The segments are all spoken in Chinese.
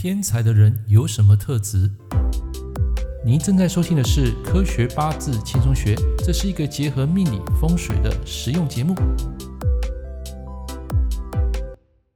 偏财的人有什么特质？您正在收听的是《科学八字轻松学》，这是一个结合命理风水的实用节目。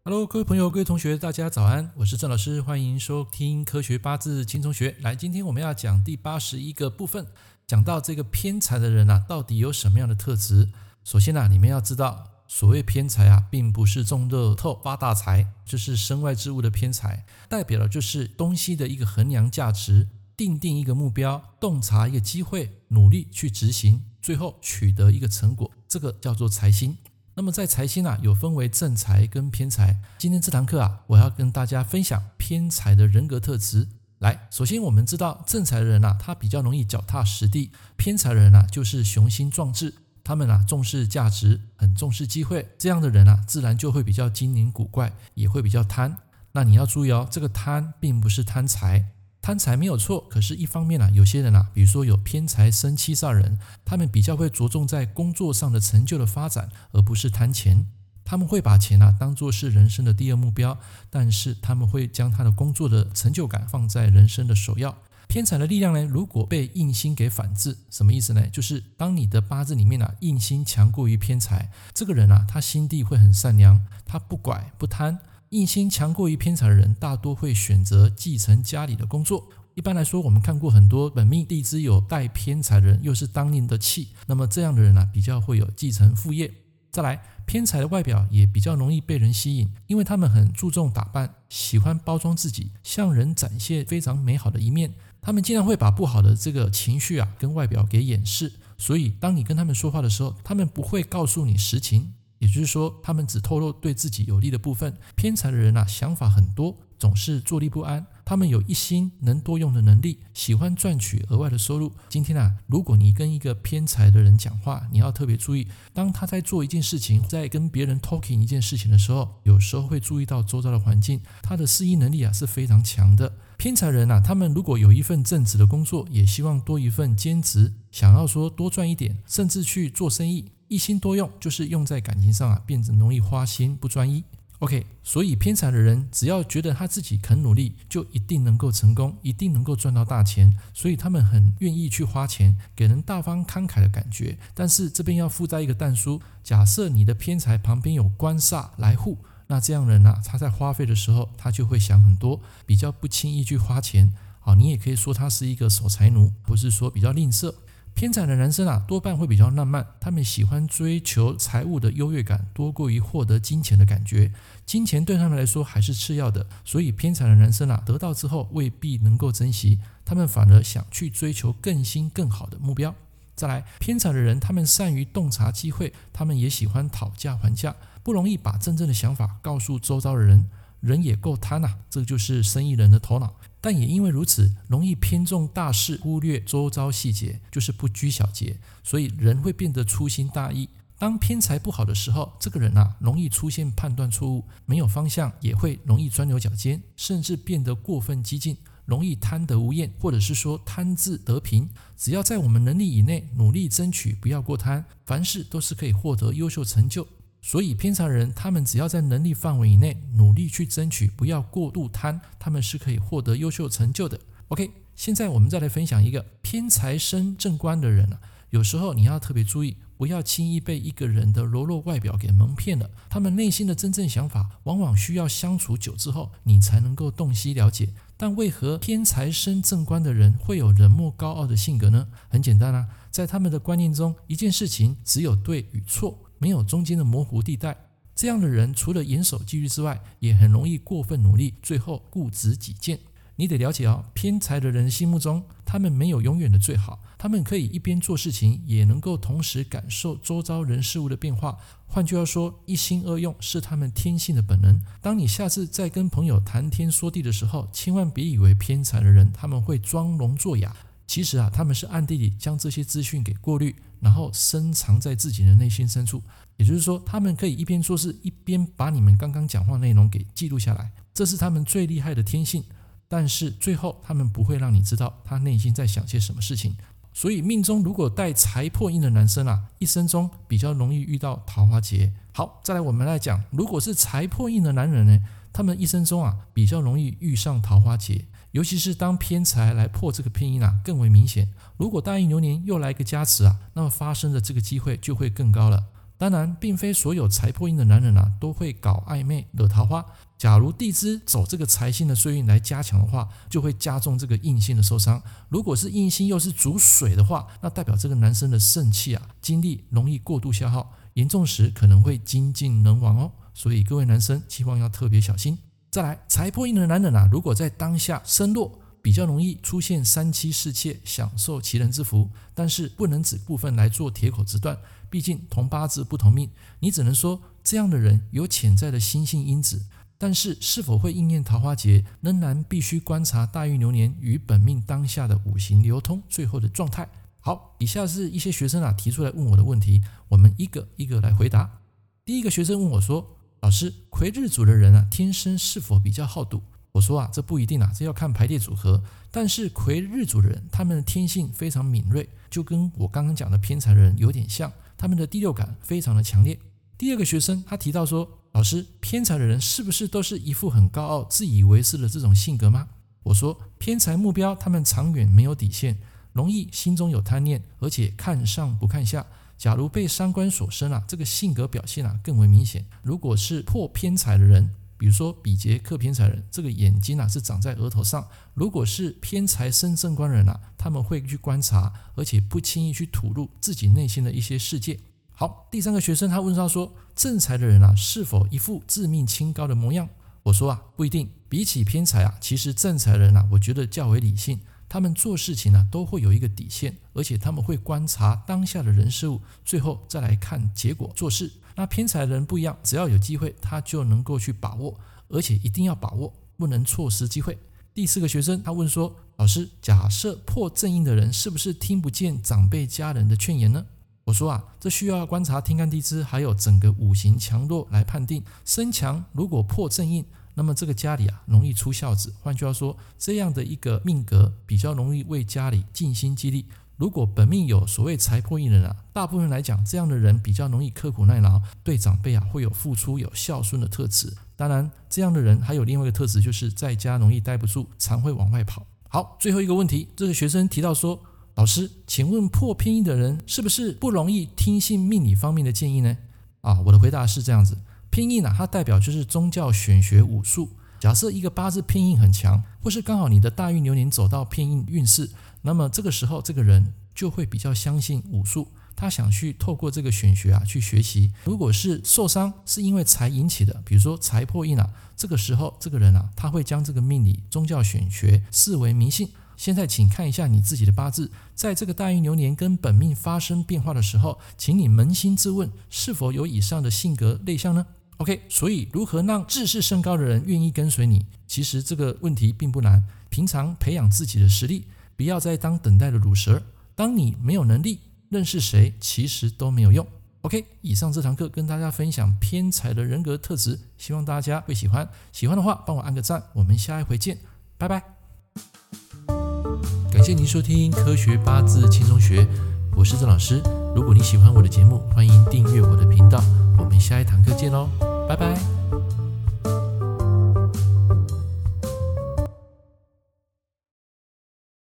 Hello，各位朋友、各位同学，大家早安，我是郑老师，欢迎收听《科学八字轻松学》。来，今天我们要讲第八十一个部分，讲到这个偏财的人啊，到底有什么样的特质？首先呢、啊，你们要知道。所谓偏财啊，并不是中乐透发大财，就是身外之物的偏财，代表的就是东西的一个衡量价值，定定一个目标，洞察一个机会，努力去执行，最后取得一个成果，这个叫做财星。那么在财星啊，有分为正财跟偏财。今天这堂课啊，我要跟大家分享偏财的人格特质。来，首先我们知道正财的人啊，他比较容易脚踏实地；偏财的人啊，就是雄心壮志。他们啊，重视价值，很重视机会，这样的人啊，自然就会比较精灵古怪，也会比较贪。那你要注意哦，这个贪并不是贪财，贪财没有错。可是，一方面啊，有些人啊，比如说有偏财生七煞人，他们比较会着重在工作上的成就的发展，而不是贪钱。他们会把钱啊当做是人生的第二目标，但是他们会将他的工作的成就感放在人生的首要。偏财的力量呢，如果被印星给反制，什么意思呢？就是当你的八字里面啊，印星强过于偏财，这个人啊，他心地会很善良，他不拐不贪。印星强过于偏财的人，大多会选择继承家里的工作。一般来说，我们看过很多本命地支有带偏财的人，又是当年的气，那么这样的人啊，比较会有继承父业。再来，偏财的外表也比较容易被人吸引，因为他们很注重打扮，喜欢包装自己，向人展现非常美好的一面。他们经常会把不好的这个情绪啊跟外表给掩饰，所以当你跟他们说话的时候，他们不会告诉你实情，也就是说，他们只透露对自己有利的部分。偏财的人啊，想法很多，总是坐立不安。他们有一心能多用的能力，喜欢赚取额外的收入。今天啊，如果你跟一个偏财的人讲话，你要特别注意，当他在做一件事情，在跟别人 talking 一件事情的时候，有时候会注意到周遭的环境。他的适应能力啊是非常强的。偏财人啊，他们如果有一份正职的工作，也希望多一份兼职，想要说多赚一点，甚至去做生意，一心多用，就是用在感情上啊，变得容易花心不专一。OK，所以偏财的人只要觉得他自己肯努力，就一定能够成功，一定能够赚到大钱。所以他们很愿意去花钱，给人大方慷慨的感觉。但是这边要附带一个但书：假设你的偏财旁边有官煞来护，那这样的人啊，他在花费的时候，他就会想很多，比较不轻易去花钱。好，你也可以说他是一个守财奴，不是说比较吝啬。偏财的男生啊，多半会比较浪漫，他们喜欢追求财务的优越感，多过于获得金钱的感觉。金钱对他们来说还是次要的，所以偏财的男生啊，得到之后未必能够珍惜，他们反而想去追求更新更好的目标。再来，偏财的人，他们善于洞察机会，他们也喜欢讨价还价，不容易把真正的想法告诉周遭的人。人也够贪呐，这就是生意人的头脑。但也因为如此，容易偏重大事，忽略周遭细节，就是不拘小节，所以人会变得粗心大意。当偏财不好的时候，这个人啊，容易出现判断错误，没有方向，也会容易钻牛角尖，甚至变得过分激进，容易贪得无厌，或者是说贪字得贫。只要在我们能力以内，努力争取，不要过贪，凡事都是可以获得优秀成就。所以偏财人，他们只要在能力范围以内努力去争取，不要过度贪，他们是可以获得优秀成就的。OK，现在我们再来分享一个偏财生正官的人啊，有时候你要特别注意，不要轻易被一个人的柔弱外表给蒙骗了。他们内心的真正想法，往往需要相处久之后，你才能够洞悉了解。但为何偏财生正官的人会有冷漠高傲的性格呢？很简单啊，在他们的观念中，一件事情只有对与错。没有中间的模糊地带，这样的人除了严守纪律之外，也很容易过分努力，最后固执己见。你得了解哦，偏财的人心目中，他们没有永远的最好，他们可以一边做事情，也能够同时感受周遭人事物的变化。换句话说，一心二用是他们天性的本能。当你下次再跟朋友谈天说地的时候，千万别以为偏财的人他们会装聋作哑。其实啊，他们是暗地里将这些资讯给过滤，然后深藏在自己的内心深处。也就是说，他们可以一边做事，一边把你们刚刚讲话内容给记录下来，这是他们最厉害的天性。但是最后，他们不会让你知道他内心在想些什么事情。所以，命中如果带财破印的男生啊，一生中比较容易遇到桃花劫。好，再来我们来讲，如果是财破印的男人呢，他们一生中啊比较容易遇上桃花劫，尤其是当偏财来破这个偏印啊，更为明显。如果大运流年又来一个加持啊，那么发生的这个机会就会更高了。当然，并非所有财破印的男人啊都会搞暧昧惹桃花。假如地支走这个财星的岁运来加强的话，就会加重这个印星的受伤。如果是印星又是主水的话，那代表这个男生的肾气啊精力容易过度消耗，严重时可能会精尽人亡哦。所以各位男生希望要特别小心。再来，财破印的男人啊，如果在当下身弱，比较容易出现三妻四妾，享受其人之福，但是不能指部分来做铁口直断。毕竟同八字不同命，你只能说这样的人有潜在的心性因子，但是是否会应验桃花劫，仍然必须观察大运流年与本命当下的五行流通最后的状态。好，以下是一些学生啊提出来问我的问题，我们一个一个来回答。第一个学生问我说：“老师，癸日组的人啊，天生是否比较好赌？”我说啊，这不一定啊，这要看排列组合。但是癸日组的人，他们的天性非常敏锐，就跟我刚刚讲的偏财人有点像，他们的第六感非常的强烈。第二个学生他提到说，老师，偏财的人是不是都是一副很高傲、自以为是的这种性格吗？我说，偏财目标他们长远没有底线，容易心中有贪念，而且看上不看下。假如被伤官所生啊，这个性格表现啊更为明显。如果是破偏财的人。比如说，比劫克偏财人，这个眼睛啊是长在额头上。如果是偏财生正官人啊，他们会去观察，而且不轻易去吐露自己内心的一些世界。好，第三个学生他问到说，正财的人啊，是否一副自命清高的模样？我说啊，不一定。比起偏财啊，其实正财人啊，我觉得较为理性。他们做事情啊，都会有一个底线，而且他们会观察当下的人事物，最后再来看结果做事。那偏财的人不一样，只要有机会，他就能够去把握，而且一定要把握，不能错失机会。第四个学生他问说：“老师，假设破正印的人是不是听不见长辈家人的劝言呢？”我说啊，这需要观察天干地支，还有整个五行强弱来判定。身强如果破正印，那么这个家里啊容易出孝子。换句话说，这样的一个命格比较容易为家里尽心尽力。如果本命有所谓财破印的人啊，大部分来讲，这样的人比较容易刻苦耐劳，对长辈啊会有付出、有孝顺的特质。当然，这样的人还有另外一个特质，就是在家容易待不住，常会往外跑。好，最后一个问题，这个学生提到说：“老师，请问破偏印的人是不是不容易听信命理方面的建议呢？”啊，我的回答是这样子：偏印啊，它代表就是宗教、玄学、武术。假设一个八字偏印很强，或是刚好你的大运流年走到偏印运势。那么这个时候，这个人就会比较相信武术，他想去透过这个玄学啊去学习。如果是受伤是因为财引起的，比如说财破印啊，这个时候这个人啊，他会将这个命理、宗教玄学视为迷信。现在请看一下你自己的八字，在这个大运流年跟本命发生变化的时候，请你扪心自问，是否有以上的性格类象呢？OK，所以如何让自视甚高的人愿意跟随你？其实这个问题并不难，平常培养自己的实力。不要再当等待的乳蛇。当你没有能力，认识谁其实都没有用。OK，以上这堂课跟大家分享偏财的人格特质，希望大家会喜欢。喜欢的话，帮我按个赞。我们下一回见，拜拜。感谢您收听《科学八字轻松学》，我是郑老师。如果你喜欢我的节目，欢迎订阅我的频道。我们下一堂课见喽，拜拜。